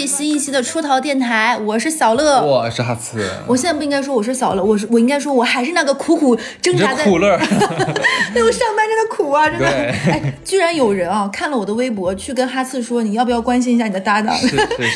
最新一期的出逃电台，我是小乐，我是哈次。我现在不应该说我是小乐，我是我应该说我还是那个苦苦挣扎在苦乐。那我上班真的苦啊，真的。哎，居然有人啊看了我的微博，去跟哈次说你要不要关心一下你的搭档？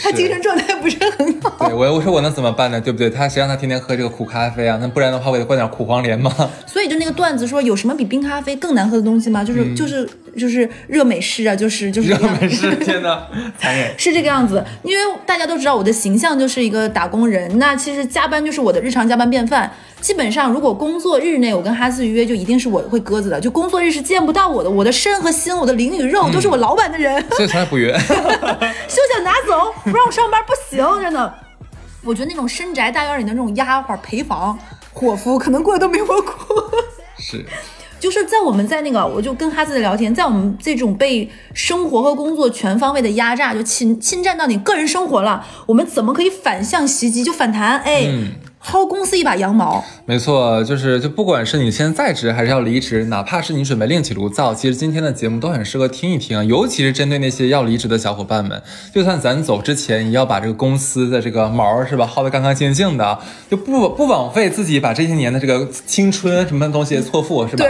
他精神状态不是很好。对我我说我能怎么办呢？对不对？他谁让他天天喝这个苦咖啡啊？那不然的话我得灌点苦黄连吗？所以就那个段子说有什么比冰咖啡更难喝的东西吗？就是就是就是热美式啊，就是就是热美式。天哪，残忍。是这个样子，因为大家都知道我的形象就是一个打工人，那其实加班就是我的日常加班便饭。基本上，如果工作日内我跟哈斯约，就一定是我会鸽子的。就工作日是见不到我的，我的身和心，我的灵与肉都是我老板的人，所以从来不约。休想拿走，不让我上班不行，真的。我觉得那种深宅大院里的那种丫鬟陪房伙夫，可能过得都没我苦。是。就是在我们在那个，我就跟哈子的聊天，在我们这种被生活和工作全方位的压榨，就侵侵占到你个人生活了，我们怎么可以反向袭击，就反弹？哎。薅公司一把羊毛，没错，就是就不管是你现在在职还是要离职，哪怕是你准备另起炉灶，其实今天的节目都很适合听一听，尤其是针对那些要离职的小伙伴们。就算咱走之前，也要把这个公司的这个毛是吧薅得干干净净的，就不不枉费自己把这些年的这个青春什么东西错付是吧？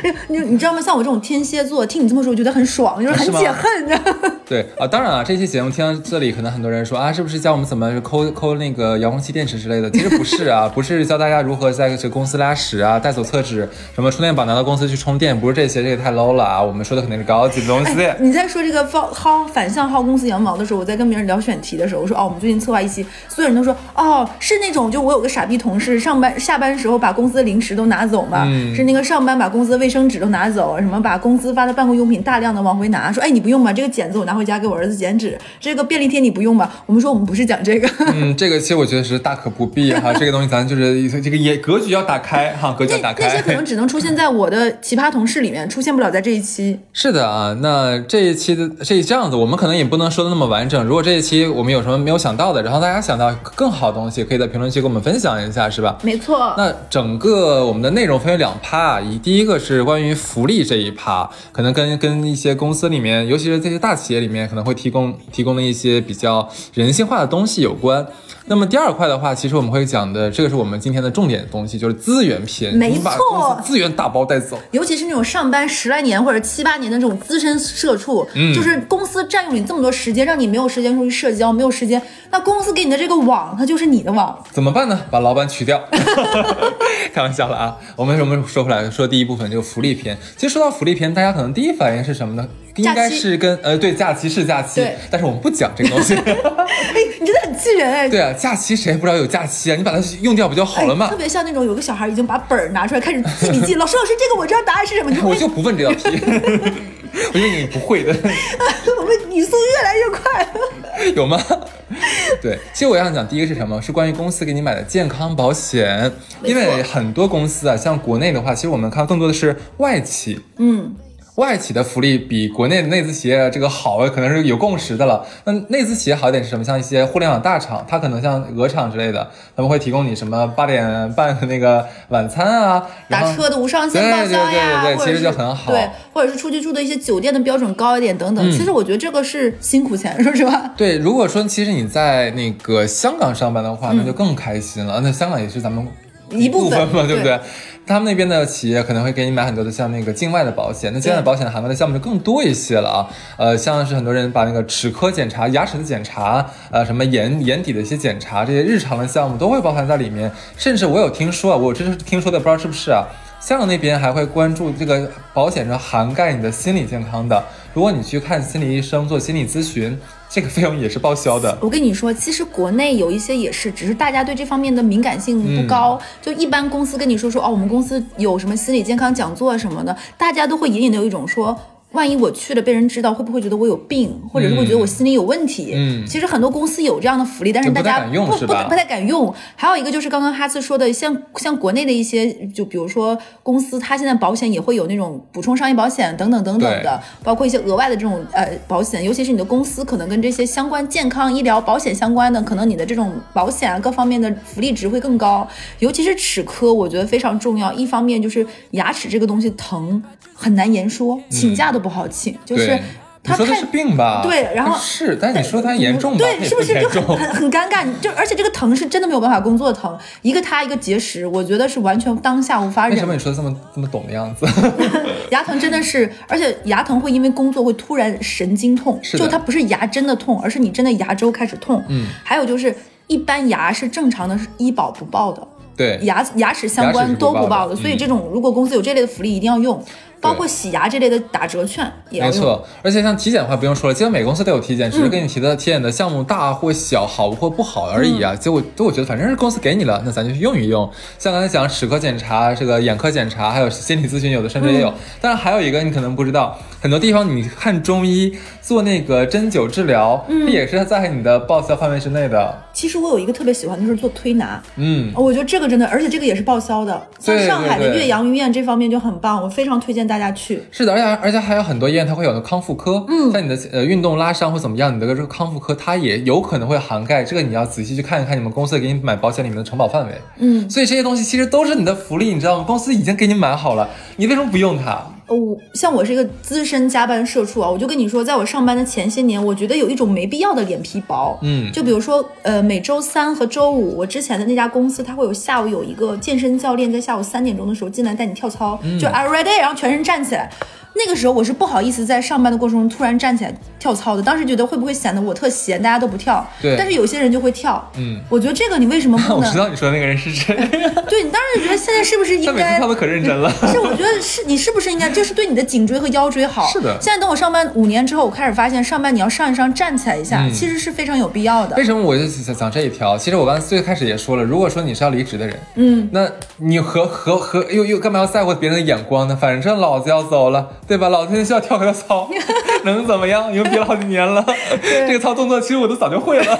对，你你知道吗？像我这种天蝎座，听你这么说，我觉得很爽，就是很解恨。对啊，当然啊，这期节目听到这里，可能很多人说啊，是不是教我们怎么抠抠那个遥控器电池之类的？其实不是啊，不是教大家如何在这公司拉屎啊、带走厕纸、什么充电宝拿到公司去充电，不是这些，这个太 low 了啊！我们说的肯定是高级的东西。你在说这个薅薅反向薅公司羊毛的时候，我在跟别人聊选题的时候，我说哦，我们最近策划一期，所有人都说哦，是那种就我有个傻逼同事，上班下班时候把公司的零食都拿走嘛，是那个上班把公司的卫生纸都拿走，什么把公司发的办公用品大量的往回拿，说哎你不用吧，这个剪子我拿回家给我儿子剪纸，这个便利贴你不用吧？我们说我们不是讲这个，嗯，这个其实我觉得是大可不必哈。这个东西咱就是这个也格局要打开哈，格局要打开。那些可能只能出现在我的奇葩同事里面，出现不了在这一期。是的啊，那这一期的这这样子，我们可能也不能说的那么完整。如果这一期我们有什么没有想到的，然后大家想到更好的东西，可以在评论区跟我们分享一下，是吧？没错。那整个我们的内容分为两趴，一第一个是关于福利这一趴，可能跟跟一些公司里面，尤其是这些大企业里面，可能会提供提供的一些比较人性化的东西有关。那么第二块的话，其实我们会讲的，这个是我们今天的重点的东西，就是资源篇。没错，资源打包带走。尤其是那种上班十来年或者七八年的这种资深社畜，就是公司占用你这么多时间，让你没有时间出去社交，没有时间，那公司给你的这个网，它就是你的网。怎么办呢？把老板取掉。开玩笑了啊！我们我们说回来，说第一部分这个福利篇。其实说到福利篇，大家可能第一反应是什么呢？应该是跟呃对假期是假期，但是我们不讲这个东西。哎，你真的很气人哎！对啊，假期谁不知道有假期啊？你把它用掉不就好了吗？特别像那种有个小孩已经把本儿拿出来开始记笔记，老师老师这个我知道答案是什么，我就不问这道题。我觉得你不会的。我们语速越来越快。有吗？对，其实我想讲第一个是什么？是关于公司给你买的健康保险，因为很多公司啊，像国内的话，其实我们看更多的是外企。嗯。外企的福利比国内的内资企业这个好，可能是有共识的了。那内资企业好一点是什么？像一些互联网大厂，它可能像鹅厂之类的，他们会提供你什么八点半的那个晚餐啊，打车的无上限报销呀，对其实就很好。对，或者是出去住的一些酒店的标准高一点等等。其实我觉得这个是辛苦钱，说实话。对，如果说其实你在那个香港上班的话，那就更开心了。那香港也是咱们一部分嘛，对不对？他们那边的企业可能会给你买很多的像那个境外的保险，那境外的保险涵盖的项目就更多一些了啊。呃，像是很多人把那个齿科检查、牙齿的检查，呃，什么眼眼底的一些检查，这些日常的项目都会包含在里面。甚至我有听说啊，我这是听说的，不知道是不是啊。香港那边还会关注这个保险上涵盖你的心理健康的，如果你去看心理医生做心理咨询。这个费用也是报销的。我跟你说，其实国内有一些也是，只是大家对这方面的敏感性不高。就一般公司跟你说说，哦，我们公司有什么心理健康讲座什么的，大家都会隐隐的有一种说。万一我去了被人知道，会不会觉得我有病，或者是会觉得我心里有问题？嗯，其实很多公司有这样的福利，但是大家不不不太敢用。还有一个就是刚刚哈次说的，像像国内的一些，就比如说公司，它现在保险也会有那种补充商业保险等等等等的，包括一些额外的这种呃保险，尤其是你的公司可能跟这些相关健康医疗保险相关的，可能你的这种保险啊各方面的福利值会更高。尤其是齿科，我觉得非常重要。一方面就是牙齿这个东西疼。很难言说，请假都不好请，就是他太你说的是病吧？对然后是，但是你说他严重吧？对，是不是就？很 很很尴尬？就而且这个疼是真的没有办法工作疼，一个他一个结石，我觉得是完全当下无法忍为什。么你说的这么这么懂的样子？牙疼真的是，而且牙疼会因为工作会突然神经痛，是就它不是牙真的痛，而是你真的牙周开始痛。嗯，还有就是一般牙是正常的，是医保不报的。对，牙牙齿相关都不报的，嗯所以这种如果公司有这类的福利，一定要用，包括洗牙这类的打折券也。没错，而且像体检的话不用说了，基本每个公司都有体检，嗯只是给你提的体检的项目大或小、好或不好而已嗯啊。结果都我觉得反正是公司给你了，那咱就去用一用。像刚才讲齿科检查、这个眼科检查，还有心理咨询，有的甚至也有。嗯当然还有一个你可能不知道，很多地方你看中医做那个针灸治疗，嗯它也是在你的报销范围之内的。其实我有一个特别喜欢的就是做推拿，嗯，我觉得这个真的，而且这个也是报销的。像对上海的岳阳医院这方面就很棒，我非常推荐大家去。是的，而且而且还有很多医院它会有那康复科，嗯，像你的呃运动拉伤或怎么样，你的这个康复科它也有可能会涵盖这个，你要仔细去看一看你们公司给你买保险里面的承保范围，嗯，所以这些东西其实都是你的福利，你知道吗？公司已经给你买好了，你为什么不用它？哦，像我是一个资深加班社畜啊，我就跟你说，在我上班的前些年，我觉得有一种没必要的脸皮薄。嗯就比如说，呃，每周三和周五，我之前的那家公司，它会有下午有一个健身教练在下午三点钟的时候进来带你跳操，就 are ready，然后全身站起来。那个时候我是不好意思在上班的过程中突然站起来跳操的，当时觉得会不会显得我特闲，大家都不跳。对但是有些人就会跳。嗯，我觉得这个你为什么不能 我？知道你说的那个人是谁，对你当时觉得现在是不是应该跳的可认真了。是，我觉得是你是不是应该，就是对你的颈椎和腰椎好。是的现在等我上班五年之后，我开始发现上班你要上一上，站起来一下，嗯其实是非常有必要的为。什么我就想讲这一条？其实我刚才最开始也说了，如果说你是要离职的人，嗯，那你何何何又又干嘛要在乎别人的眼光呢？反正老子要走了，对吧？老天需要跳个操，能怎么样？因为憋了好几年了，这个操动作其实我都早就会了，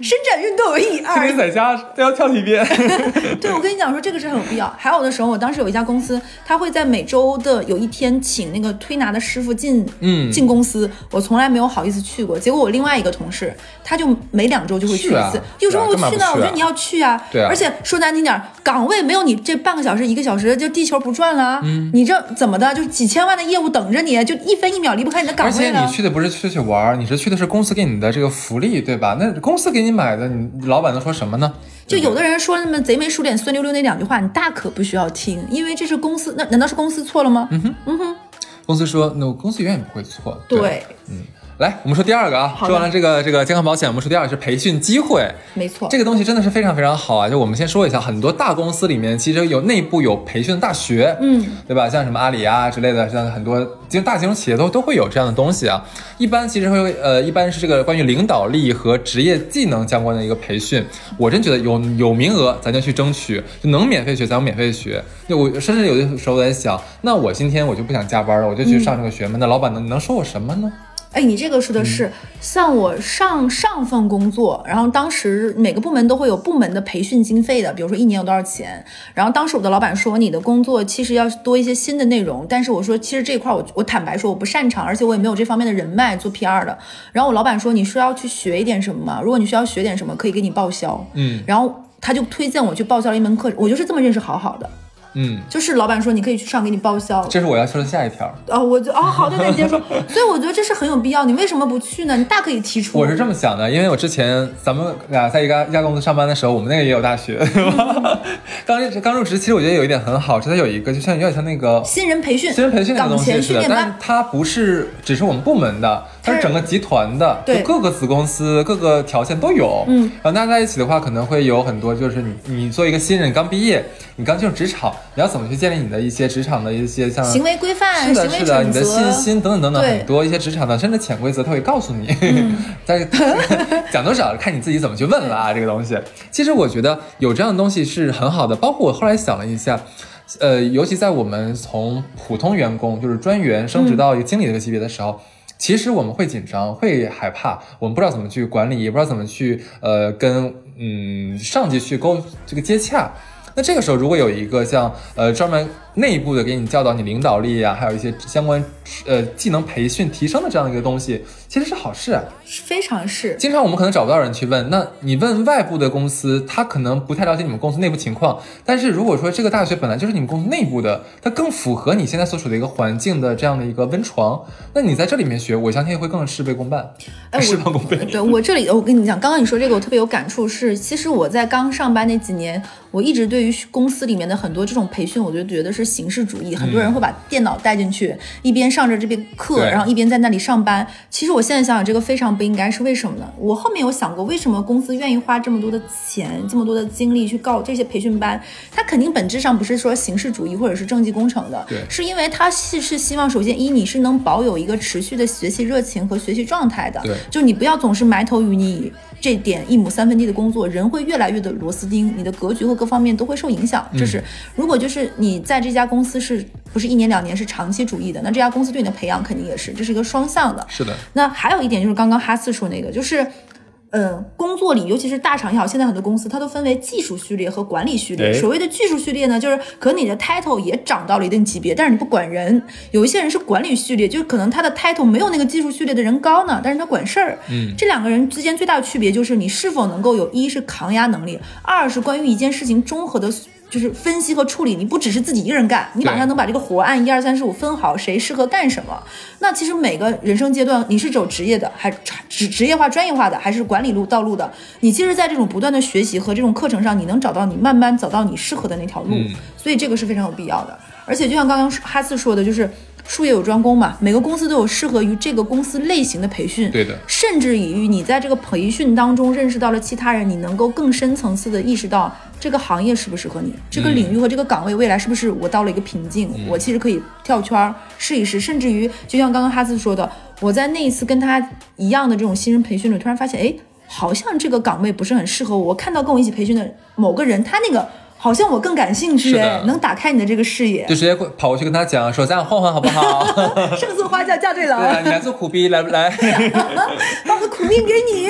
伸展运动一二天在家都要跳几遍。对，我跟你讲说这个是很有必要。还有的时候，我当时有一家公司，他会在每周的有一天请那个推拿的师傅进，嗯进公司。我从来没有好意思去过，结果我另外一个同事，他就每两周就会去一次。有什么不去呢？我觉得你要去啊。对啊而且说难听点儿，岗位没有你这半个小时、一个小时，就地球不转了啊。嗯你这怎么的？就几千万的业务等着你，就一分一秒离不开你的岗位而且你。去的不是出去玩，你是去的是公司给你的这个福利，对吧？那公司给你买的，你老板能说什么呢？就有的人说那么贼眉鼠脸、酸溜溜那两句话，你大可不需要听，因为这是公司，那难道是公司错了吗？嗯哼，嗯哼公司说，那我公司永远不会错。对，来，我们说第二个啊，说完了这个这个健康保险，我们说第二个是培训机会。没错。这个东西真的是非常非常好啊！就我们先说一下，很多大公司里面其实有内部有培训的大学，嗯，对吧？像什么阿里啊之类的，像很多金大金融企业都都会有这样的东西啊。一般其实会呃，一般是这个关于领导力和职业技能相关的一个培训。我真觉得有有名额，咱就去争取，就能免费学咱就免费学。就我甚至有的时候我在想，那我今天我就不想加班了，我就去上这个学嘛，那老板能能说我什么呢？哎，你这个说的是，嗯像我上上份工作，然后当时每个部门都会有部门的培训经费的，比如说一年有多少钱。然后当时我的老板说，你的工作其实要多一些新的内容，但是我说其实这一块我我坦白说我不擅长，而且我也没有这方面的人脉做 PR 的。然后我老板说，你是要去学一点什么吗？如果你需要学点什么，可以给你报销。嗯然后他就推荐我去报销了一门课，我就是这么认识好好的，嗯，就是老板说你可以去上，给你报销。这是我要说的下一条。啊、我就啊、好的，那你接着说。所以我觉得这是很有必要，你为什么不去呢？你大可以提出。我是这么想的，因为我之前咱们俩在一家一家公司上班的时候，我们那个也有大学？刚入刚入职，其实我觉得有一点很好，是它有一个就像有点像那个新人培训，新人培训那个岗前东西似的，但是训练班，它不是只是我们部门的，它是整个集团的，对就各个子公司各个条线都有。嗯，然后大家在一起的话，可能会有很多，就是你你做一个新人，刚毕业，你刚进入职场，你要怎么去建立你的一些职场的一些像行为规范、是的，是的，你，的信心等等等等很多一些职场的甚至潜规则，他会告诉你。但是 讲多少看你自己怎么去问了啊，这个东西。其实我觉得有这样的东西是很好的，包括我后来想了一下。呃，尤其在我们从普通员工，就是专员升职到一个经理这个级别的时候，其实我们会紧张，会害怕，我们不知道怎么去管理，也不知道怎么去呃跟嗯上级去沟这个接洽。那这个时候如果有一个像呃专门内部的给你教导你领导力啊，还有一些相关呃技能培训提升的这样一个东西，其实是好事啊。非常是。经常我们可能找不到人去问，那你问外部的公司，他可能不太了解你们公司内部情况。但是如果说这个大学本来就是你们公司内部的，它更符合你现在所处的一个环境的这样的一个温床，那你在这里面学，我相信会更事倍功半，哎，事半功倍。对我这里，我跟你讲，刚刚你说这个，我特别有感触。是，其实我在刚上班那几年，我一直对于公司里面的很多这种培训，我就觉得是形式主义。很多人会把电脑带进去，一边上着这边课，然后一边在那里上班。其实我现在想想，这个非常不应该，是为什么呢？我后面有想过，为什么公司愿意花这么多的钱、这么多的精力去搞这些培训班？它肯定本质上不是说形式主义或者是政绩工程的，是因为它是是希望，首先一你是能保有一个持续的学习热情和学习状态的，就你不要总是埋头于你这点一亩三分地的工作，人会越来越的螺丝钉，你的格局和各方面都会受影响。这是如果就是你在这家公司是不是一年两年是长期主义的，那这家公司对你的培养肯定也是，这是一个双向的。是的，那还有一点就是刚刚哈斯说那个，就是。嗯，工作里，尤其是大厂也好，现在很多公司它都分为技术序列和管理序列。哎所谓的技术序列呢，就是可能你的 title 也涨到了一定级别，但是你不管人。有一些人是管理序列，就是可能他的 title 没有那个技术序列的人高呢，但是他管事儿。嗯，这两个人之间最大的区别就是你是否能够有一是抗压能力，二是关于一件事情综合的。就是分析和处理，你不只是自己一个人干，你马上能把这个活按一二三四五分好，谁适合干什么。那其实每个人生阶段，你是走职业的，还职职业化、专业化的，还是管理路道路的？你其实，在这种不断的学习和这种课程上，你能找到你慢慢找到你适合的那条路。嗯所以这个是非常有必要的。而且就像刚刚哈斯说的，就是术业有专攻嘛，每个公司都有适合于这个公司类型的培训。对的甚至于你在这个培训当中认识到了其他人，你能够更深层次的意识到这个行业适不适合你，这个领域和这个岗位未来是不是我到了一个瓶颈，我其实可以跳圈儿试一试。甚至于就像刚刚哈斯说的，我在那一次跟他一样的这种新人培训里，突然发现，哎，好像这个岗位不是很适合我。我看到跟我一起培训的某个人，他那个好像我更感兴趣，是的哎，能打开你的这个视野就。直接过跑过去跟他讲说，咱俩换换好不好？胜似花轿嫁对对啊，郎，你来做苦逼，来不来？把我的苦命给你。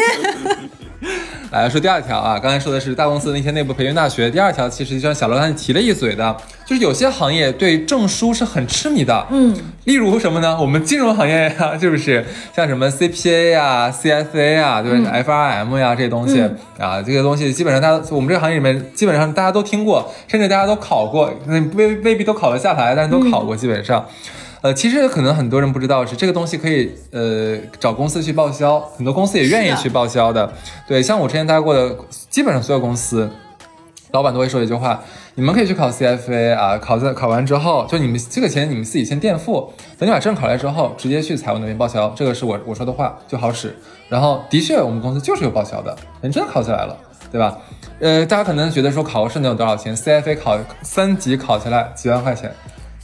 来说第二条啊，刚才说的是大公司的一些内部培训大学。第二条其实就像小罗刚才提了一嘴的，就是有些行业对证书是很痴迷的。嗯，例如什么呢？我们金融行业呀、是不是像什么 CPA 呀、CFA 呀，对吧、FRM 呀这些东西、啊，这些东西基本上大家我们这个行业里面基本上大家都听过，甚至大家都考过，那未未必都考得下来，但是都考过，基本上。呃，其实可能很多人不知道是这个东西可以呃找公司去报销，很多公司也愿意去报销的。对，像我之前待过的，基本上所有公司，老板都会说一句话：你们可以去考 CFA 啊，考在考完之后，就你们这个钱你们自己先垫付，等你把证考来之后，直接去财务那边报销。这个是我我说的话，就好使。然后的确，我们公司就是有报销的，人真的考起来了，对吧？呃，大家可能觉得说考个试能有多少钱？CFA 考三级考下来几万块钱。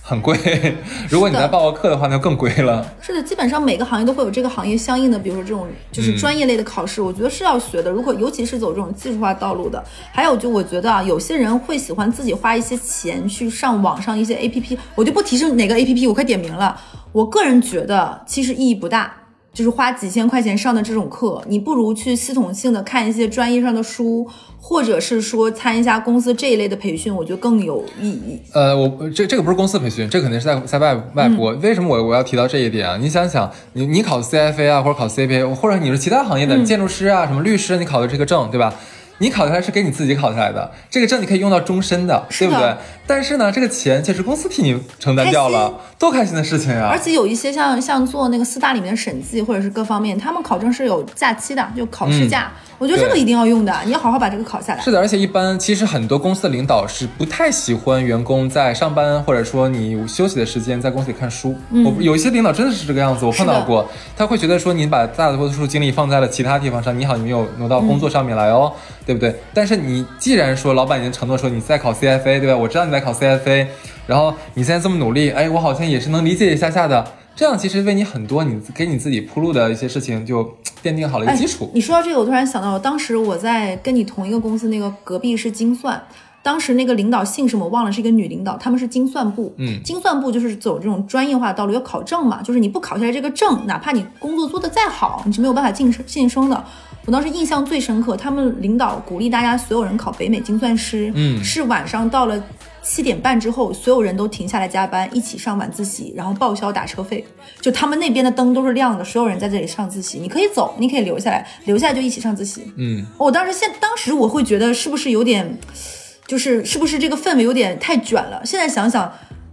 很贵，如果你来报个课的话，那就更贵了。是的，基本上每个行业都会有这个行业相应的，比如说这种就是专业类的考试，我觉得是要学的。如果尤其是走这种技术化道路的，还有就我觉得啊，有些人会喜欢自己花一些钱去上网上一些 A P P，我就不提示哪个 A P P，我快点名了。我个人觉得其实意义不大。就是花几千块钱上的这种课，你不如去系统性的看一些专业上的书，或者是说参一下公司这一类的培训，我觉得更有意义。呃，我这这个不是公司培训，这肯定是在在外外部。为什么我我要提到这一点啊？你想想，你你考 CFA 啊，或者考 CPA，或者你是其他行业的、建筑师啊、什么律师，你考的这个证，对吧？你考下来是给你自己考下来的，这个证你可以用到终身的，对不对？但是呢，这个钱却是公司替你承担掉了，多开心的事情呀、而且有一些像像做那个四大里面的审计或者是各方面，他们考证是有假期的，就考试假。我觉得这个一定要用的，你要好好把这个考下来。是的，而且一般其实很多公司的领导是不太喜欢员工在上班或者说你休息的时间在公司里看书。我有一些领导真的是这个样子，我碰到过，他会觉得说你把大多数精力放在了其他地方上，你好，你没有挪到工作上面来哦，对不对？但是你既然说老板已经承诺说你在考 CFA，对吧？我知道你在考 CFA，然后你现在这么努力，哎，我好像也是能理解一下下的。这样其实为你很多你给你自己铺路的一些事情就奠定好了一个基础。你说到这个，我突然想到，当时我在跟你同一个公司，那个隔壁是精算。当时那个领导姓什么我忘了，是一个女领导，他们是精算部。嗯精算部就是走这种专业化的道路，要考证嘛，就是你不考下来这个证，哪怕你工作做得再好，你是没有办法晋升晋升的。我当时印象最深刻，他们领导鼓励大家所有人考北美精算师，嗯是晚上到了。七点半之后，所有人都停下来加班，一起上晚自习，然后报销打车费。就他们那边的灯都是亮的，所有人在这里上自习。你可以走，你可以留下来，留下来就一起上自习。嗯，我当时现当时我会觉得是不是有点，就是是不是这个氛围有点太卷了？现在想想，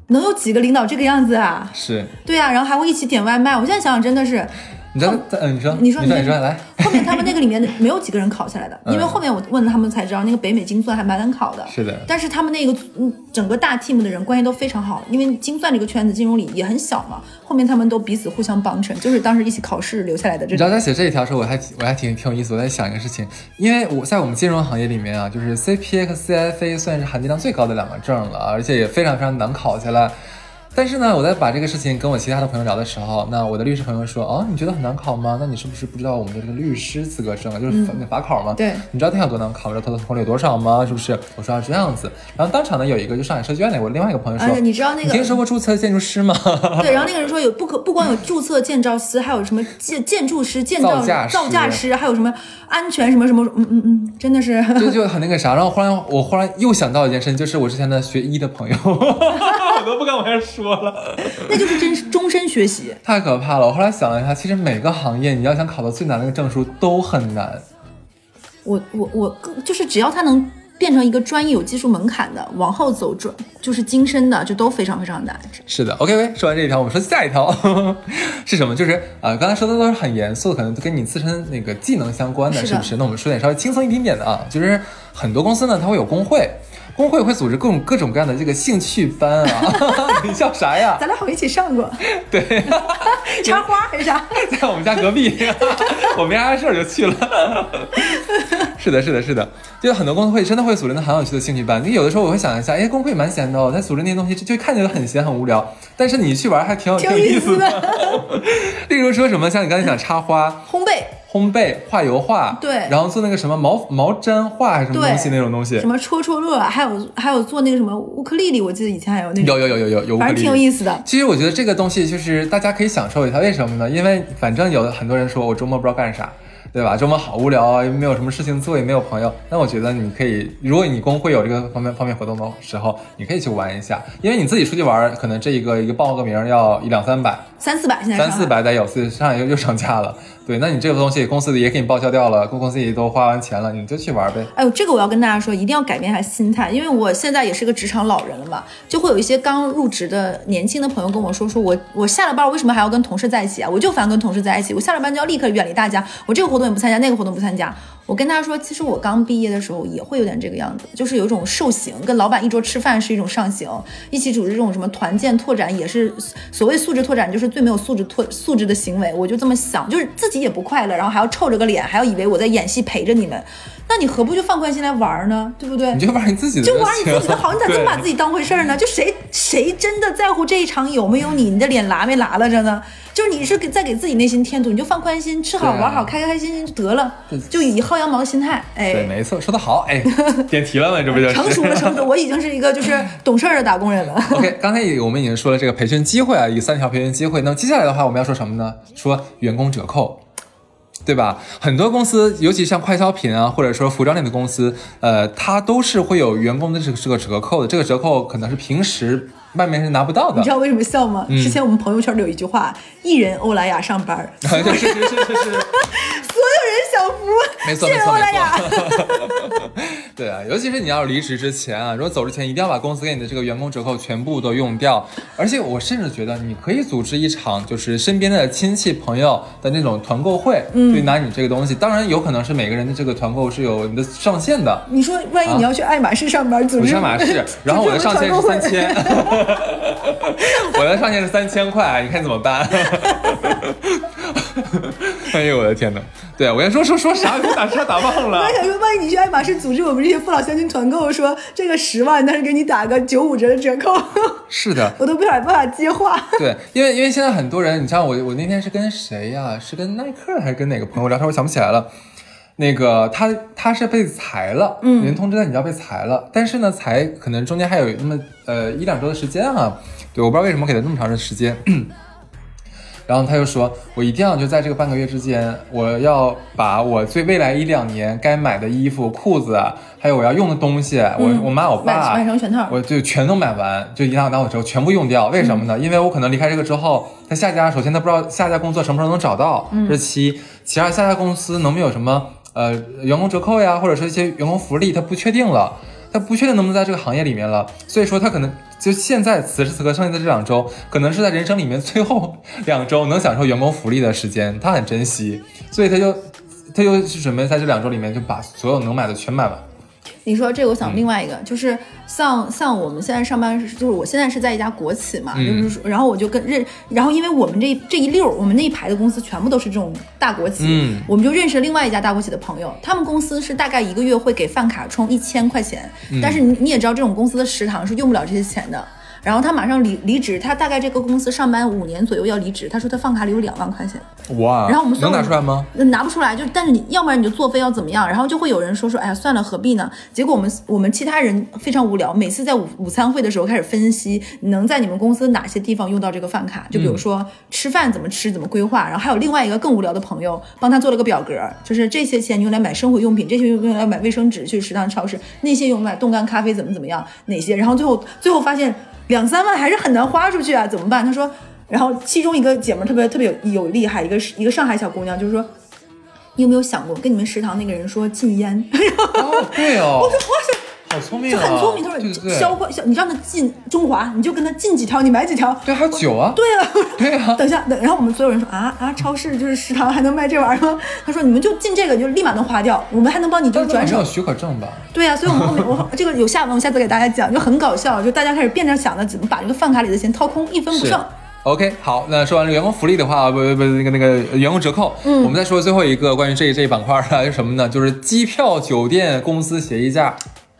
能有几个领导这个样子啊？是。对啊，然后还会一起点外卖。我现在想想，真的是。你知道，嗯，你说，你说，你说，你说，来。后面他们那个里面没有几个人考下来的，因为后面我问了他们才知道，那个北美精算还蛮难考的。是的。但是他们那个嗯，整个大 team 的人关系都非常好，因为精算这个圈子金融里也很小嘛。后面他们都彼此互相帮衬，就是当时一起考试留下来的。你知道在写这一条时候，我还我还挺挺有意思。我在想一个事情，因为我在我们金融行业里面啊，就是 CPA 和 CFA 算是含金量最高的两个证了，而且也非常非常难考下来。但是呢，我在把这个事情跟我其他的朋友聊的时候，那我的律师朋友说，哦，你觉得很难考吗？那你是不是不知道我们的这个律师资格证啊，就是法法考吗？对，你知道他有多难考，知道他的通过率有多少吗？是不是？我说要这样子。然后当场呢，有一个就上海设计院的我另外一个朋友说，你知道那个？你听说过注册建筑师吗？对，然后那个人说有不可不光有注册建造师，还有什么建建筑师、建造造价师，还有什么安全什么什么，嗯嗯嗯，真的是就就很那个啥。然后忽然我忽然又想到一件事情，就是我之前的学医的朋友，我都不敢往下说了。那就是真终身学习，太可怕了。我后来想了一下，其实每个行业你要想考到最难的那个证书都很难。我我我就是只要它能变成一个专业有技术门槛的，往后走转就是精深的，就都非常非常难。是的，OK OK。说完这一条，我们说下一条 是什么？就是啊，刚才说的都是很严肃的，可能都跟你自身那个技能相关的，是不是？那我们说点稍微轻松一点点的啊，就是很多公司呢，它会有工会。工会会组织各种各种各样的这个兴趣班啊，你笑啥呀？咱俩好像一起上过。对，插花还是啥？在我们家隔壁，我没啥事儿就去了。是的，是的，是的，就很多工会真的会组织那很有趣的兴趣班。你有的时候我会想一下，哎，工会蛮闲的哦，他组织那些东西就看起来很闲很无聊，但是你去玩还挺有挺有意思的。例如说什么，像你刚才讲插花、烘焙。烘焙、画油画，对，然后做那个什么毛毛毡画还是什么东西那种东西，什么戳戳乐，还有还有做那个什么乌克丽丽，我记得以前还有那有有有有有有，反正挺有意思的。其实我觉得这个东西就是大家可以享受一下，为什么呢？因为反正有很多人说我周末不知道干啥。对吧？周末好无聊啊，又没有什么事情做，也没有朋友。那我觉得你可以，如果你工会有这个方面方面活动的时候，你可以去玩一下。因为你自己出去玩，可能这一个一个报个名要一两三百，三四百现在三四百得有，上海又又涨价了。对，那你这个东西公司也给你报销掉了，公公司也都花完钱了，你就去玩呗。哎呦，这个我要跟大家说，一定要改变一下心态，因为我现在也是个职场老人了嘛，就会有一些刚入职的年轻的朋友跟我说，说我我下了班为什么还要跟同事在一起啊？我就烦跟同事在一起，我下了班就要立刻远离大家，我这个活动也不参加，那个活动不参加。我跟他说，其实我刚毕业的时候也会有点这个样子，就是有一种受刑，跟老板一桌吃饭是一种上刑，一起组织这种什么团建拓展也是所谓素质拓展，就是最没有素质拓素质的行为。我就这么想，就是自己也不快乐，然后还要臭着个脸，还要以为我在演戏陪着你们，那你何不就放宽心来玩呢？对不对？你就玩你自己的，就玩你自己的好，你咋这么把自己当回事儿呢？就谁谁真的在乎这一场有没有你？你的脸拉没拉了着呢？就是你是给在给自己内心添堵，你就放宽心，吃好玩好，开开心心就得了，就以薅羊毛的心态。哎，对，没错，说的好，哎，点题了嘛，这不就是成熟了？成熟，我已经是一个就是懂事儿的打工人了。OK，刚才我们已经说了这个培训机会啊，有三条培训机会。那么接下来的话，我们要说什么呢？说员工折扣，对吧？很多公司，尤其像快消品啊，或者说服装类的公司，呃，它都是会有员工的这个这个折扣的。这个折扣可能是平时。外面是拿不到的，你知道为什么笑吗？之前我们朋友圈里有一句话：“艺人欧莱雅上班。”是是是是是，所有人享福，没错没错没错。对啊，尤其是你要离职之前啊，如果走之前一定要把公司给你的这个员工折扣全部都用掉。而且我甚至觉得你可以组织一场，就是身边的亲戚朋友的那种团购会，对，拿你这个东西。当然有可能是每个人的这个团购是有你的上限的。你说万一你要去爱马仕上班，组织爱马仕，然后我的上限是三千。我的上限是三千块，你看怎么办？哎呦我的天哪！对我先说说说啥？我打车打忘了。我还想说，万一你去爱马仕组织我们这些父老乡亲团购，说这个十万，但是给你打个九五折的折扣。是的，我都不想办法接话。对，因为因为现在很多人，你像我，我那天是跟谁呀？是跟耐克还是跟哪个朋友聊天？我想不起来了。那个他他是被裁了，嗯，人通知他你要被裁了，但是呢，裁可能中间还有那么呃一两周的时间啊，对，我不知道为什么给他那么长的时间。然后他就说，我一定要就在这个半个月之间，我要把我最未来一两年该买的衣服、裤子，还有我要用的东西，我我妈我爸买全套。我就全都买完，就一趟拿我之后全部用掉。为什么呢？因为我可能离开这个之后，他下家首先他不知道下家工作什么时候能找到，这是其一；其二，下家公司能不能有什么呃员工折扣呀，或者说一些员工福利，他不确定了，他不确定能不能在这个行业里面了，所以说他可能就现在此时此刻剩下的这两周，可能是在人生里面最后 两周能享受员工福利的时间，他很珍惜，所以他就他就是准备在这两周里面就把所有能买的全买完。你说这个，我想另外一个，就是像像我们现在上班是，就是我现在是在一家国企嘛，就是说，然后我就跟认，然后因为我们这这一溜，我们那一排的公司全部都是这种大国企，嗯。我们就认识了另外一家大国企的朋友，他们公司是大概一个月会给饭卡充一千块钱，但是你你也知道，这种公司的食堂是用不了这些钱的。然后他马上离离职，他大概这个公司上班五年左右要离职，他说他饭卡里有两万块钱。哇，然后我们能拿出来吗？那拿不出来，就但是你要不然你就作废要怎么样，然后就会有人说说，哎呀算了，何必呢？结果我们我们其他人非常无聊，每次在午午餐会的时候开始分析，能在你们公司哪些地方用到这个饭卡，就比如说吃饭怎么吃，怎么规划，然后还有另外一个更无聊的朋友帮他做了个表格，就是这些钱你用来买生活用品，这些用用来买卫生纸去食堂超市，那些用来冻干咖啡怎么怎么样，哪些，然后最后最后发现两三万还是很难花出去啊，怎么办？他说。然后其中一个姐们特别特别有有厉害，一个是一个上海小姑娘，就是说，你有没有想过跟你们食堂那个人说禁烟？哦，对哦，我说哇塞，好聪明很聪明。他说对对对消化消，你让他进中华，你就跟他进几条，你买几条。对，还有酒啊，对啊，对啊，等一下，等，然后我们所有人说啊啊，超市就是食堂还能卖这玩意儿吗？他说你们就进这个，就立马能花掉，我们还能帮你就是转手没有。许可证吧？对啊，所以我们后面我这个有下文，我下次给大家讲，就很搞笑，就大家开始变着想的怎么把这个饭卡里的钱掏空，一分不剩。OK，好，那说完了员工福利的话，不不不，那个那个员工折扣，嗯，我们再说最后一个关于这一这一板块的是什么呢？就是机票、酒店、公司协议价，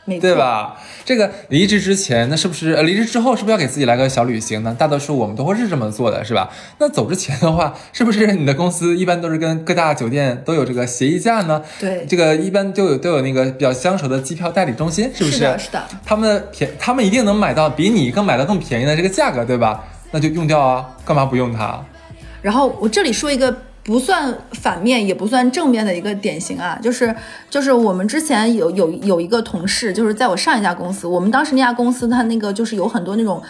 对？吧？这个离职之前，那是不是呃离职之后是不是要给自己来个小旅行呢？大多数我们都会是这么做的，是吧？那走之前的话，是不是你的公司一般都是跟各大酒店都有这个协议价呢？对这个一般都有都有那个比较相熟的机票代理中心，是不是的是的他们便他们一定能买到比你更买到更便宜的这个价格，对吧？那就用掉啊，干嘛不用它？然后我这里说一个不算反面也不算正面的一个典型啊，就是就是我们之前有有有一个同事，就是在我上一家公司，我们当时那家公司它那个就是有很多那种。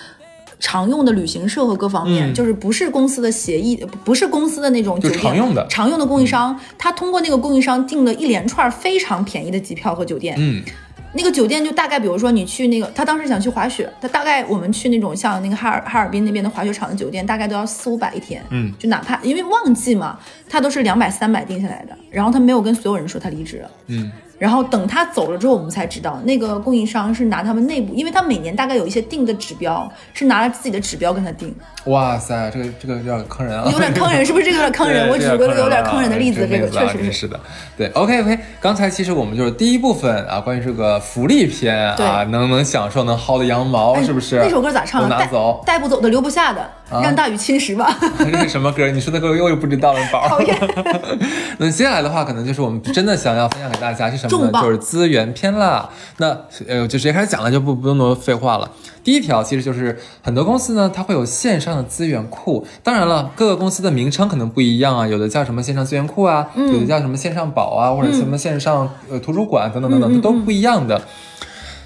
常用的旅行社和各方面，嗯。就是不是公司的协议，不是公司的那种酒店常用的。常用的供应商，他通过那个供应商订了一连串非常便宜的机票和酒店，嗯，那个酒店就大概，比如说你去那个，他当时想去滑雪，他大概我们去那种像那个哈尔哈尔滨那边的滑雪场的酒店，大概都要四五百一天。嗯就哪怕因为旺季嘛，他都是两百三百定下来的。然后他没有跟所有人说他离职了。嗯，然后等他走了之后，我们才知道那个供应商是拿他们内部，因为他每年大概有一些定的指标，是拿了自己的指标跟他定，哇塞，这个这个有点坑人啊，有点坑人，是不是？这个 有点坑人。对我举个有点坑人的例子，这个确实是。是的。对，OK OK，刚才其实我们就是第一部分啊，关于这个福利篇啊，能能享受能薅的羊毛，哎是不是？那首歌咋唱都啊？带拿走。带不走的留不下的，让大雨侵蚀吧。这是什么歌？你说的歌我又不知道了，宝。讨厌。那接下来的话，可能就是我们真的想要分享给大家是什么呢？就是资源篇啦。那呃，就直接开始讲了，就不不用多废话了。第一条其实就是很多公司呢，它会有线上的资源库。当然了，各个公司的名称可能不一样啊，有的叫什么线上资源库啊，有的叫什么线上宝啊，或者什么线上呃图书馆等等等等，这都不一样的。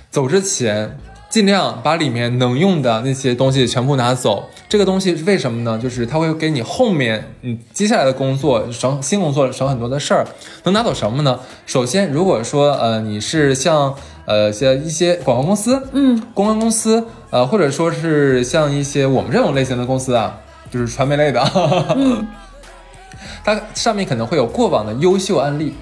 走之前，尽量把里面能用的那些东西全部拿走。这个东西是为什么呢？就是它会给你后面你接下来的工作省新工作省很多的事儿。能拿走什么呢？首先，如果说呃你是像呃像一些广告公司，嗯，公关公司，呃或者说是像一些我们这种类型的公司啊，就是传媒类的，嗯 它上面可能会有过往的优秀案例。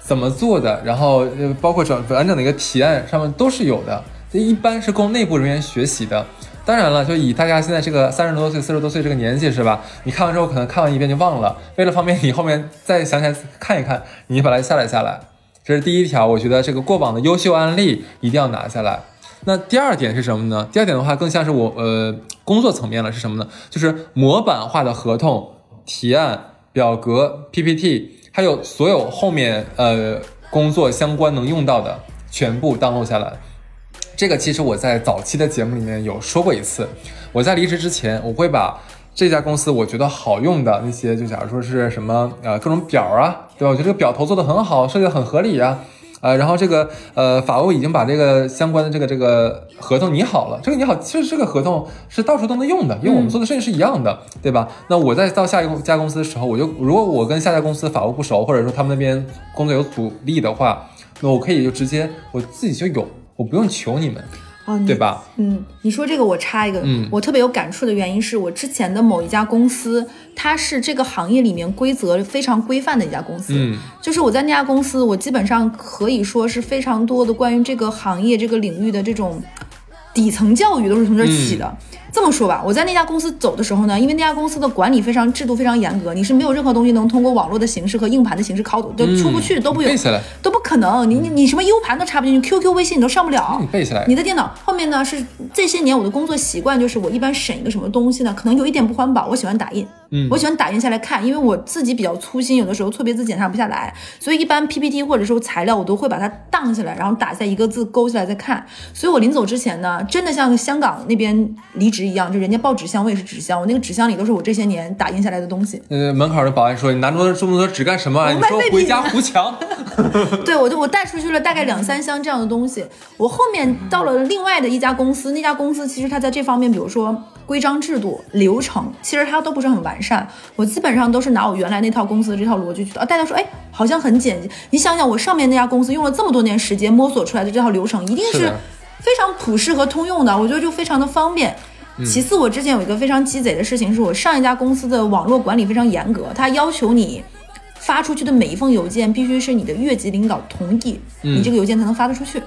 怎么做的，然后呃，包括整完整的一个提案上面都是有的，这这一般是供内部人员学习的。当然了，就以大家现在这个三十多岁、四十多岁这个年纪是吧？你看完之后可能看完一遍就忘了，为了方便你后面再想起来看一看，你把它下载下来。这是第一条，我觉得这个过往的优秀案例一定要拿下来。那第二点是什么呢？第二点的话更像是我呃工作层面了，是什么呢？就是模板化的合同、提案、表格、PPT。还有所有后面呃工作相关能用到的全部 download 下来。这个其实我在早期的节目里面有说过一次。我在离职之前，我会把这家公司我觉得好用的那些，就假如说是什么呃各种表啊，对吧？我觉得这个表头做的很好，设计的很合理啊。呃，然后这个呃，法务已经把这个相关的这个这个合同拟好了。这个拟好，其实这个合同是到处都能用的，因为我们做的事情是一样的，对吧？那我在到下一家公司的时候，我就如果我跟下家公司法务不熟，或者说他们那边工作有阻力的话，那我可以就直接我自己就有，我不用求你们。哦，对吧？嗯，你说这个我插一个，嗯我特别有感触的原因是我之前的某一家公司，它是这个行业里面规则非常规范的一家公司。嗯就是我在那家公司，我基本上可以说是非常多的关于这个行业这个领域的这种底层教育都是从这儿起的。这么说吧，我在那家公司走的时候呢，因为那家公司的管理非常制度非常严格，你是没有任何东西能通过网络的形式和硬盘的形式拷走，都出不去，都不有背，下来，都不可能。你你你什么 U 盘都插不进去，QQ、微信你都上不了。你背下来。你的电脑后面呢是这些年我的工作习惯就是我一般审一个什么东西呢，可能有一点不环保，我喜欢打印，嗯我喜欢打印下来看，因为我自己比较粗心，有的时候错别字检查不下来，所以一般 PPT 或者说材料我都会把它荡下来，然后打下一个字勾下来再看。所以我临走之前呢，真的像香港那边离职一样，就人家报纸箱，我也是纸箱，我那个纸箱里都是我这些年打印下来的东西。呃，门口的保安说：“你拿这么多这么多纸干什么啊？你说回家糊墙。对，我就我带出去了大概两三箱这样的东西。我后面到了另外的一家公司，那家公司其实它在这方面，比如说规章制度、流程，其实它都不是很完善。我基本上都是拿我原来那套公司的这套逻辑去的。啊，大家说，哎，好像很简洁。你想想，我上面那家公司用了这么多年时间摸索出来的这套流程，一定是非常普适和通用的。我觉得就非常的方便。其次，我之前有一个非常鸡贼的事情，是我上一家公司的网络管理非常严格，它要求你发出去的每一封邮件必须是你的越级领导同意，你这个邮件才能发得出去。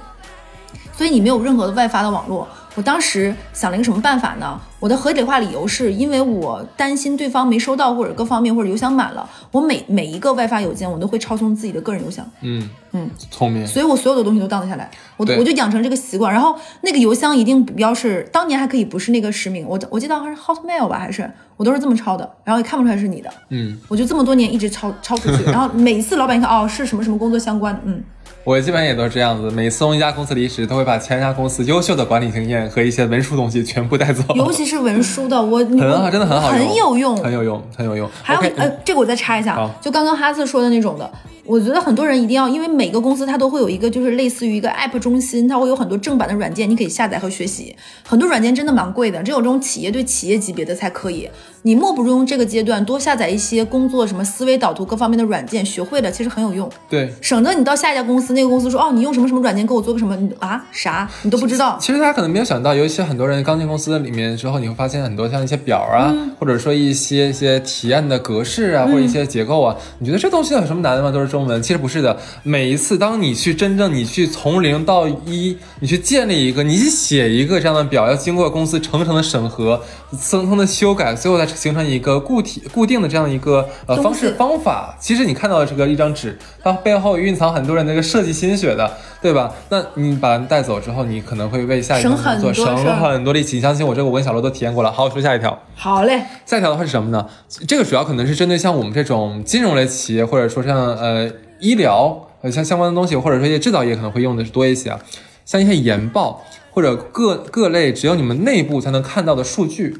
所以你没有任何的外发的网络。我当时想了一个什么办法呢？我的合理化理由是因为我担心对方没收到，或者各方面或者邮箱满了，我每每一个外发邮件我都会抄送自己的个人邮箱。”嗯嗯，聪明。所以我所有的东西都当得下来，我我就养成这个习惯。然后那个邮箱一定不要是当年还可以不是那个实名，我我记得好像是 Hotmail 吧，还是我都是这么抄的，然后也看不出来是你的。嗯，我就这么多年一直抄抄出去，然后每一次老板一看哦是什么什么工作相关的，嗯，我基本上也都是这样子，每次从一家公司离职，都会把前一家公司优秀的管理经验和一些文书东西全部带走。尤其是文书的，我很好，真的很好，很有用，很有用，很有用。还有呃，这个我再插一下，就刚刚哈斯说的那种的，我觉得很多人一定要，因为每个公司它都会有一个就是类似于一个 app 中心，它会有很多正版的软件，你可以下载和学习。很多软件真的蛮贵的，只有这种企业对企业级别的才可以。你莫不如用这个阶段多下载一些工作什么思维导图各方面的软件，学会了其实很有用，对，省得你到下一家公司，那个公司说哦你用什么什么软件给我做个什么你啊啥你都不知道。其实大家可能没有想到，有一些很多人刚进公司里面之后，你会发现很多像一些表啊，嗯或者说一些一些提案的格式啊，或者一些结构啊，你觉得这东西有什么难的吗？都是中文。其实不是的，每一次当你去真正你去从零到一，你去建立一个，你写一个这样的表，要经过公司层层的审核、层层的修改，最后再形成一个固体固定的这样一个呃方式方法。其实你看到的这个一张纸，它背后蕴藏很多人的一个设计心血的，对吧？那你把它带走之后，你可能会为下一份省很工作省多事儿很多力气。你相信我，这个我跟小罗都体验过了。好，我说下一条。好嘞，下一条的话是什么呢？这个主要可能是针对像我们这种金融类企业，或者说像呃医疗呃像相关的东西，或者说一些制造业可能会用的是多一些啊。像一些研报或者各各类只有你们内部才能看到的数据，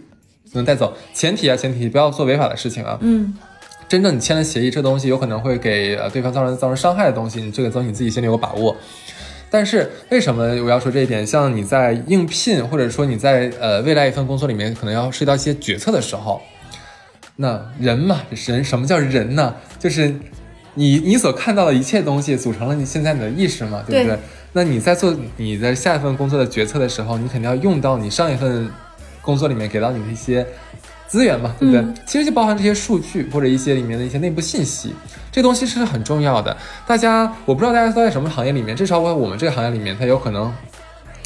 能带走。前提啊，前提不要做违法的事情啊。嗯，真正你签了协议，这东西有可能会给呃对方造成造成伤害的东西，你这个东西你自己心里有个把握。但是为什么我要说这一点？像你在应聘，或者说你在呃未来一份工作里面，可能要涉及到一些决策的时候，那人嘛，人什么叫人呢？就是你你所看到的一切东西组成了你现在你的意识嘛，对不对？对那你在做你的下一份工作的决策的时候，你肯定要用到你上一份工作里面给到你的一些资源嘛，对不对？嗯其实就包含这些数据或者一些里面的一些内部信息，这东西是很重要的。大家我不知道大家都在什么行业里面，至少我我们这个行业里面，它有可能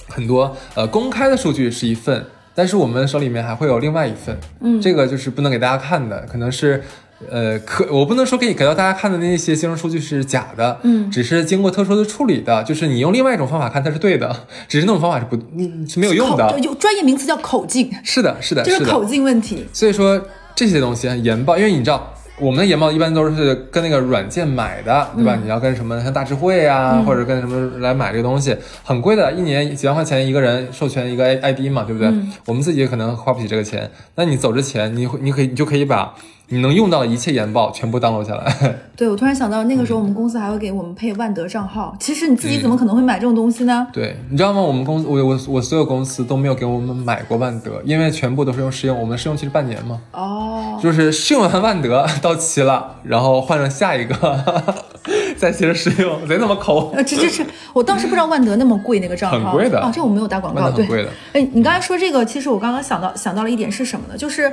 很多呃公开的数据是一份，但是我们手里面还会有另外一份，嗯这个就是不能给大家看的，可能是。呃，可我不能说给你给到大家看的那些金融数据是假的，嗯只是经过特殊的处理的，就是你用另外一种方法看它是对的，只是那种方法是不嗯是没有用的口，有专业名词叫口径，是的，是的，就是口径问题。所以说这些东西研报，因为你知道我们的研报一般都是跟那个软件买的，对吧？你要跟什么像大智慧啊，或者跟什么来买这个东西，很贵的，一年几万块钱一个人授权一个 ID 嘛，对不对？我们自己可能花不起这个钱，那你走之前，你会你可以你就可以把。你能用到的一切研报全部 download 下来。对，我突然想到，那个时候我们公司还会给我们配万德账号。其实你自己怎么可能会买这种东西呢？对，你知道吗？我们公司，我我我所有公司都没有给我们买过万德，因为全部都是用试用。我们试用期是半年嘛。哦。就是试用完万德到期了，然后换成下一个，再接着试用，贼他妈抠。呃，这这这我当时不知道万德那么贵那个账号。很贵的。哦，这我没有打广告。对。很贵的。哎，你刚才说这个，其实我刚刚想到想到了一点是什么呢？就是。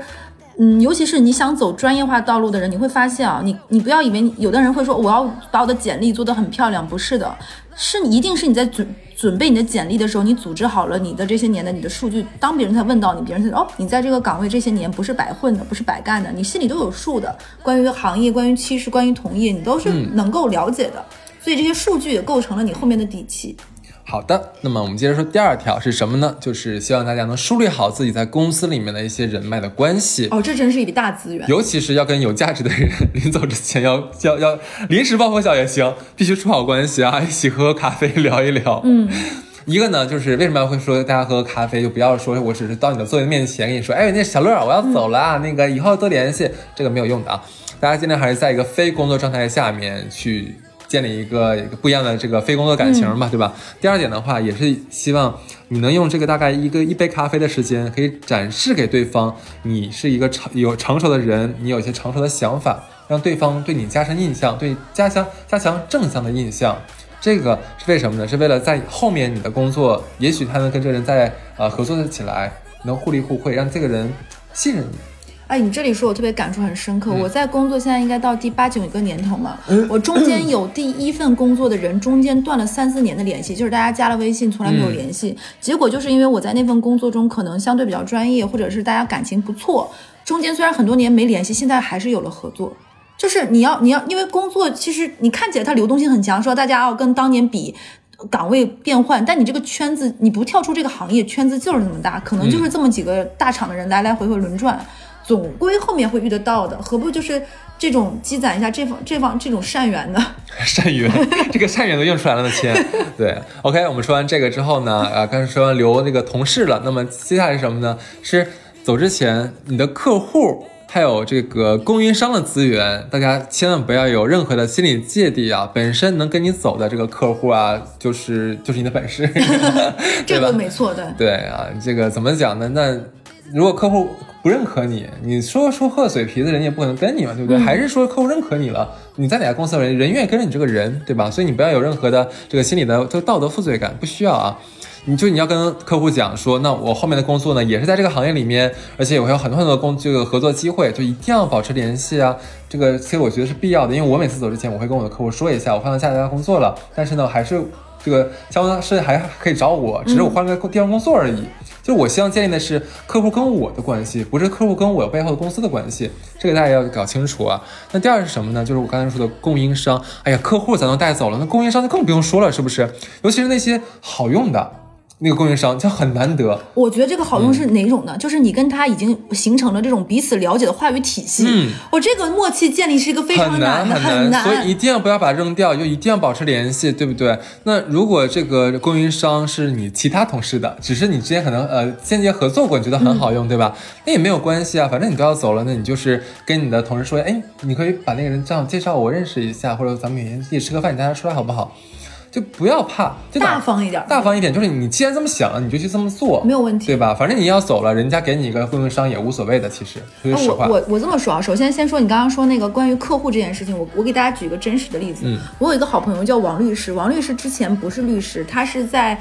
嗯，尤其是你想走专业化道路的人，你会发现啊，你你不要以为有的人会说我要把我的简历做得很漂亮，不是的，是你一定是你在准准备你的简历的时候，你组织好了你的这些年的你的数据，当别人在问到你，别人才哦，你在这个岗位这些年不是白混的，不是白干的，你心里都有数的。关于行业，关于趋势，关于同业，你都是能够了解的，所以这些数据也构成了你后面的底气。好的，那么我们接着说第二条是什么呢？就是希望大家能梳理好自己在公司里面的一些人脉的关系。哦，这真是一笔大资源，尤其是要跟有价值的人临走之前要要要临时抱佛脚也行，必须处好关系啊，一起喝喝咖啡聊一聊。嗯，一个呢就是为什么会说大家喝喝咖啡，就不要说我只是到你的座位面前跟你说，哎，那小乐我要走了啊，那个以后多联系，这个没有用的啊。大家尽量还是在一个非工作状态下面去。建立一个不一样的这个非工作感情嘛，对吧？第二点的话，也是希望你能用这个大概一个一杯咖啡的时间，可以展示给对方，你是一个成有成熟的人，你有一些成熟的想法，让对方对你加深印象，对加强加强正向的印象。这个是为什么呢？是为了在后面你的工作，也许他能跟这个人在呃合作的起来，能互利互惠，让这个人信任你。哎，你这里说，我特别感触很深刻。我在工作现在应该到第八九个年头嘛，我中间有第一份工作的人，中间断了三四年的联系，就是大家加了微信，从来没有联系。结果就是因为我在那份工作中可能相对比较专业，或者是大家感情不错，中间虽然很多年没联系，现在还是有了合作。就是你要你要，因为工作其实你看起来它流动性很强，说大家要跟当年比岗位变换，但你这个圈子你不跳出这个行业，圈子就是那么大，可能就是这么几个大厂的人来来回回轮转。总归后面会遇得到的，何不就是这种积攒一下这方这方这种善缘呢？善缘，这个善缘都用出来了呢，亲。对，OK，我们说完这个之后呢，啊，刚才说完留那个同事了，那么接下来是什么呢？是走之前你的客户还有这个供应商的资源，大家千万不要有任何的心理芥蒂啊。本身能跟你走的这个客户啊，就是就是你的本事，这个没错的。对啊，这个怎么讲呢？那如果客户。不认可你，你说说喝嘴皮子，人家也不可能跟你嘛，对不对？还是说客户认可你了，你在哪家公司人人愿意跟着你这个人，对吧？所以你不要有任何的这个心理的这个道德负罪感，不需要啊。你就你要跟客户讲说，那我后面的工作呢，也是在这个行业里面，而且我还有很多很多工这个合作机会，就一定要保持联系啊。这个其实我觉得是必要的，因为我每次走之前，我会跟我的客户说一下，我换到下一家工作了，但是呢，还是这个相关是还可以找我，只是我换个地方工作而已。就我希望建立的是客户跟我的关系，不是客户跟我背后的公司的关系，这个大家要搞清楚啊。那第二是什么呢？就是我刚才说的供应商。哎呀，客户咱都带走了，那供应商就更不用说了，是不是？尤其是那些好用的。那个供应商就很难得，我觉得这个好用是哪种呢？就是你跟他已经形成了这种彼此了解的话语体系。嗯，我这个默契建立是一个非常难的，很难，所以一定要不要把它扔掉，就一定要保持联系，对不对？那如果这个供应商是你其他同事的，只是你之前可能呃间接合作过，你觉得很好用，对吧？那也没有关系啊，反正你都要走了，那你就是跟你的同事说，哎，你可以把那个人这样介绍我认识一下，或者咱们一起吃个饭，你带他出来好不好？就不要怕，就大方一点，大方一点，就是你既然这么想，你就去这么做，没有问题，对吧？反正你要走了，人家给你一个供应商也无所谓的，其实说实话。我我我这么说啊，首先先说你刚刚说那个关于客户这件事情，我我给大家举一个真实的例子。嗯，我有一个好朋友叫王律师，王律师之前不是律师，他是在。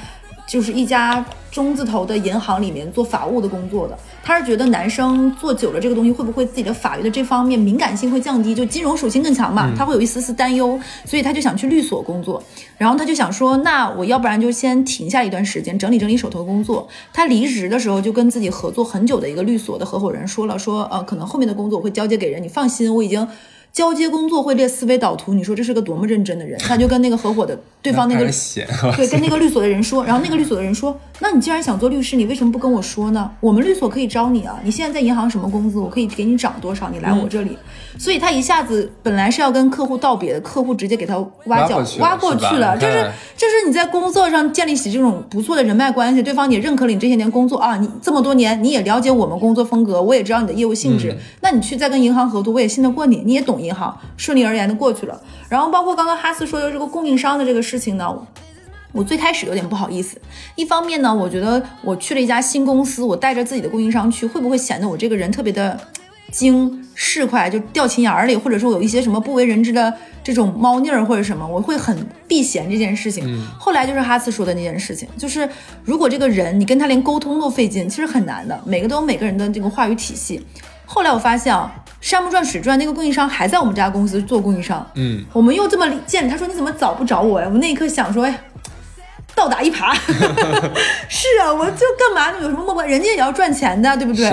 就是一家中字头的银行里面做法务的工作的，他是觉得男生做久了这个东西会不会自己的法律的这方面敏感性会降低，就金融属性更强嘛，他会有一丝丝担忧，所以他就想去律所工作。然后他就想说，那我要不然就先停下一段时间，整理整理手头工作。他离职的时候就跟自己合作很久的一个律所的合伙人说了，说呃，可能后面的工作我会交接给人，你放心，我已经。交接工作会列思维导图，你说这是个多么认真的人？他就跟那个合伙的对方那个对，跟那个律所的人说，然后那个律所的人说，那你既然想做律师，你为什么不跟我说呢？我们律所可以招你啊！你现在在银行什么工资？我可以给你涨多少？你来我这里。所以他一下子本来是要跟客户道别的，客户直接给他挖角挖过去了，就是就是你在工作上建立起这种不错的人脉关系，对方也认可了你这些年工作啊，你这么多年你也了解我们工作风格，我也知道你的业务性质，那你去再跟银行合作，我也信得过你，你也懂银行，顺利而言的过去了。然后包括刚刚哈斯说的这个供应商的这个事情呢。我最开始有点不好意思，一方面呢，我觉得我去了一家新公司，我带着自己的供应商去，会不会显得我这个人特别的精市侩，就掉钱眼里，或者说有一些什么不为人知的这种猫腻儿或者什么，我会很避嫌这件事情。后来就是哈斯说的那件事情，就是如果这个人你跟他连沟通都费劲，其实很难的，每个都有每个人的这个话语体系。后来我发现啊，山不转水转，那个供应商还在我们家公司做供应商。嗯，我们又这么见，他说你怎么早不找我呀？我那一刻想说，哎。倒打一耙，是啊，我就干嘛呢？有什么莫关？人家也要赚钱的，对不对？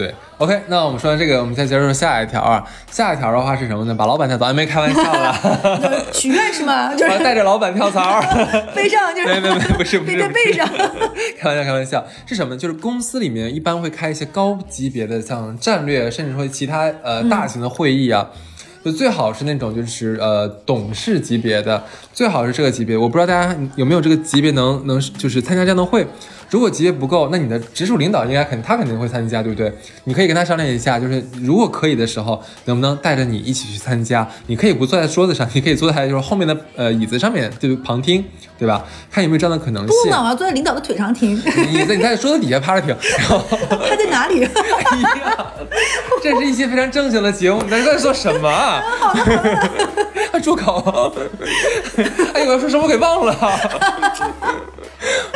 对，OK，那我们说完这个，我们再接着说下一条啊。下一条的话是什么呢？把老板带走，没开玩笑啦。许愿是吗？就是带着老板跳槽，背上就是没没没，不是不是背在背上。开玩笑开玩笑，是什么？就是公司里面一般会开一些高级别的，像战略，甚至说其他呃大型的会议啊。就最好是那种就是呃董事级别的，最好是这个级别。我不知道大家有没有这个级别能能就是参加这样的会。如果级别不够，那你的直属领导应该肯他肯定会参加，对不对？你可以跟他商量一下，就是如果可以的时候，能不能带着你一起去参加？你可以不坐在桌子上，你可以坐在就是后面的呃椅子上面，就旁听，对吧？看有没有这样的可能性。不能，我要坐在领导的腿上听。你在你在桌子底下趴着听，然后 他在哪里？哎呀，这是一些非常正经的节目，你在在做什么？住口！哎，我要说什么给忘了。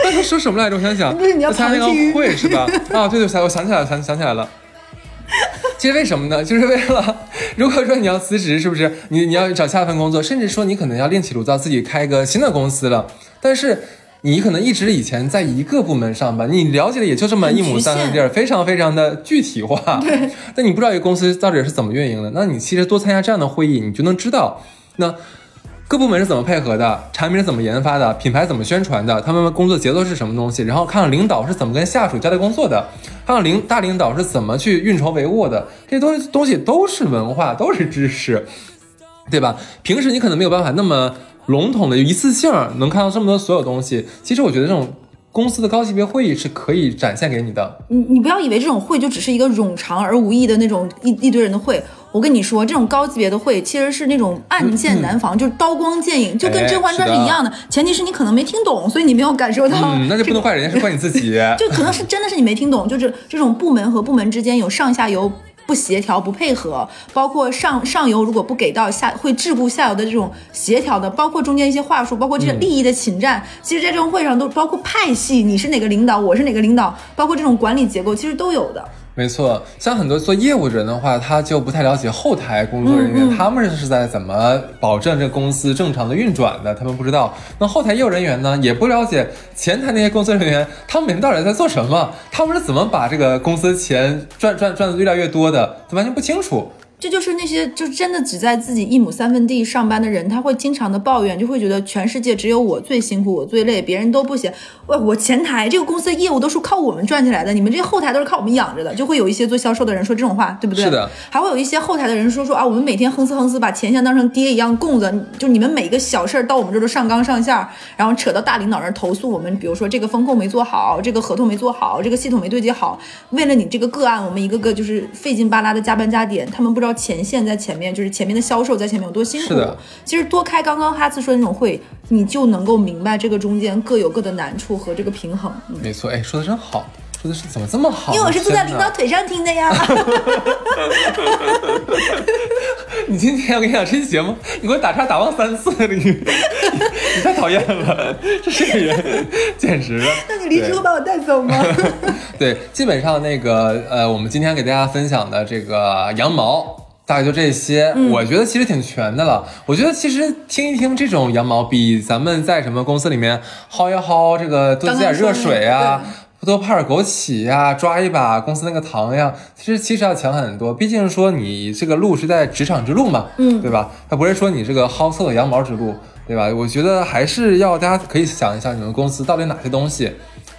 那他说什么来着？我想想，参加那个会是吧？啊，对对，想我想起来了，想想起来了。其实为什么呢？就是为了，如果说你要辞职，是不是？你你要找下一份工作，甚至说你可能要另起炉灶，自己开一个新的公司了。但是你可能一直以前在一个部门上班，你了解的也就这么一亩三分地儿，非常非常的具体化。对。但你不知道一个公司到底是怎么运营的，那你其实多参加这样的会议，你就能知道那。各部门是怎么配合的？产品是怎么研发的？品牌怎么宣传的？他们工作节奏是什么东西？然后看看领导是怎么跟下属交代工作的，看看领大领导是怎么去运筹帷幄的。这些东西东西都是文化，都是知识，对吧？平时你可能没有办法那么笼统的一次性能看到这么多所有东西。其实我觉得这种公司的高级别会议是可以展现给你的。你你不要以为这种会就只是一个冗长而无意的那种一一堆人的会。我跟你说，这种高级别的会其实是那种暗箭难防，就是刀光剑影，就跟《甄嬛传》是一样的。前提是你可能没听懂，所以你没有感受到。嗯，那就不能怪人家，是怪你自己。就可能是真的是你没听懂，就是这种部门和部门之间有上下游不协调、不配合，包括上上游如果不给到下，会桎梏下游的这种协调的，包括中间一些话术，包括这些利益的侵占。其实，在这种会上都包括派系，你是哪个领导，我是哪个领导，包括这种管理结构，其实都有的。没错，像很多做业务人的话，他就不太了解后台工作人员，他们是在怎么保证这公司正常的运转的，他们不知道。那后台业务人员呢，也不了解前台那些工作人员，他们每天到底在做什么，他们是怎么把这个公司钱赚赚赚的越来越多的，他完全不清楚。这就是那些就真的只在自己一亩三分地上班的人，他会经常的抱怨，就会觉得全世界只有我最辛苦，我最累，别人都不行。我我前台这个公司的业务都是靠我们赚起来的，你们这些后台都是靠我们养着的，就会有一些做销售的人说这种话，对不对？是的。还会有一些后台的人说说啊，我们每天哼哧哼哧把钱像当成爹一样供着，就你们每个小事儿到我们这都上纲上线，然后扯到大领导那儿投诉我们，比如说这个风控没做好，这个合同没做好，这个系统没对接好，为了你这个个案，我们一个个就是费劲巴拉的加班加点，他们不知道前线在前。面就是前面的销售在前面有多辛苦。是的，其实多开刚刚哈次说的那种会，你就能够明白这个中间各有各的难处和这个平衡。没错，哎，说的真好，说的是怎么这么好？因为我是坐在领导腿上听的呀。你今天我跟你讲这期节目，你给我打岔打忘三次了，你你太讨厌了，这是个人，简直了。那你离职会把我带走吗？对，基本上那个呃，我们今天给大家分享的这个羊毛。大概就这些，我觉得其实挺全的了。我觉得其实听一听这种羊毛，比咱们在什么公司里面薅一薅这个多加点热水啊，多泡点枸杞呀，抓一把公司那个糖呀，其实其实要强很多。毕竟说你这个路是在职场之路嘛，嗯，对吧？它不是说你这个薅色羊毛之路，对吧？我觉得还是要大家可以想一下，你们公司到底哪些东西。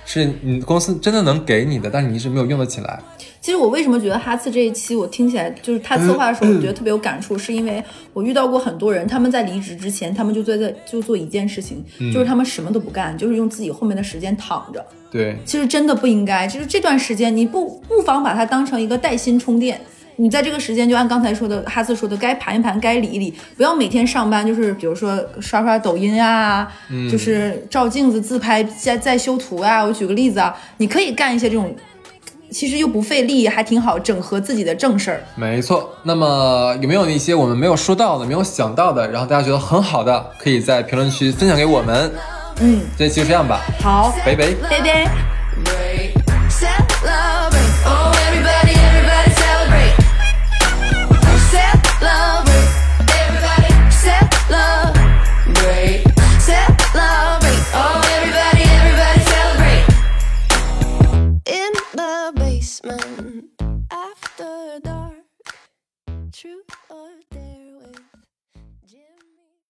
是你公司真的能给你的，但是你一直没有用得起来。其实我为什么觉得哈次这一期我听起来就是他策划的时候，我觉得特别有感触，是因为我遇到过很多人，他们在离职之前，他们就做在就做一件事情，就是他们什么都不干，就是用自己后面的时间躺着。对，其实真的不应该，就是这段时间你不不妨把它当成一个带薪充电。你在这个时间，就按刚才说的哈斯说的，该盘一盘，该理一理，不要每天上班就是比如说刷刷抖音啊，就是照镜子自拍再再修图啊。我举个例子啊，你可以干一些这种。其实又不费力，还挺好，整合自己的正事儿。没错。那么有没有一些我们没有说到的、没有想到的，然后大家觉得很好的，可以在评论区分享给我们。嗯，这期就这样吧。好，拜拜，拜拜。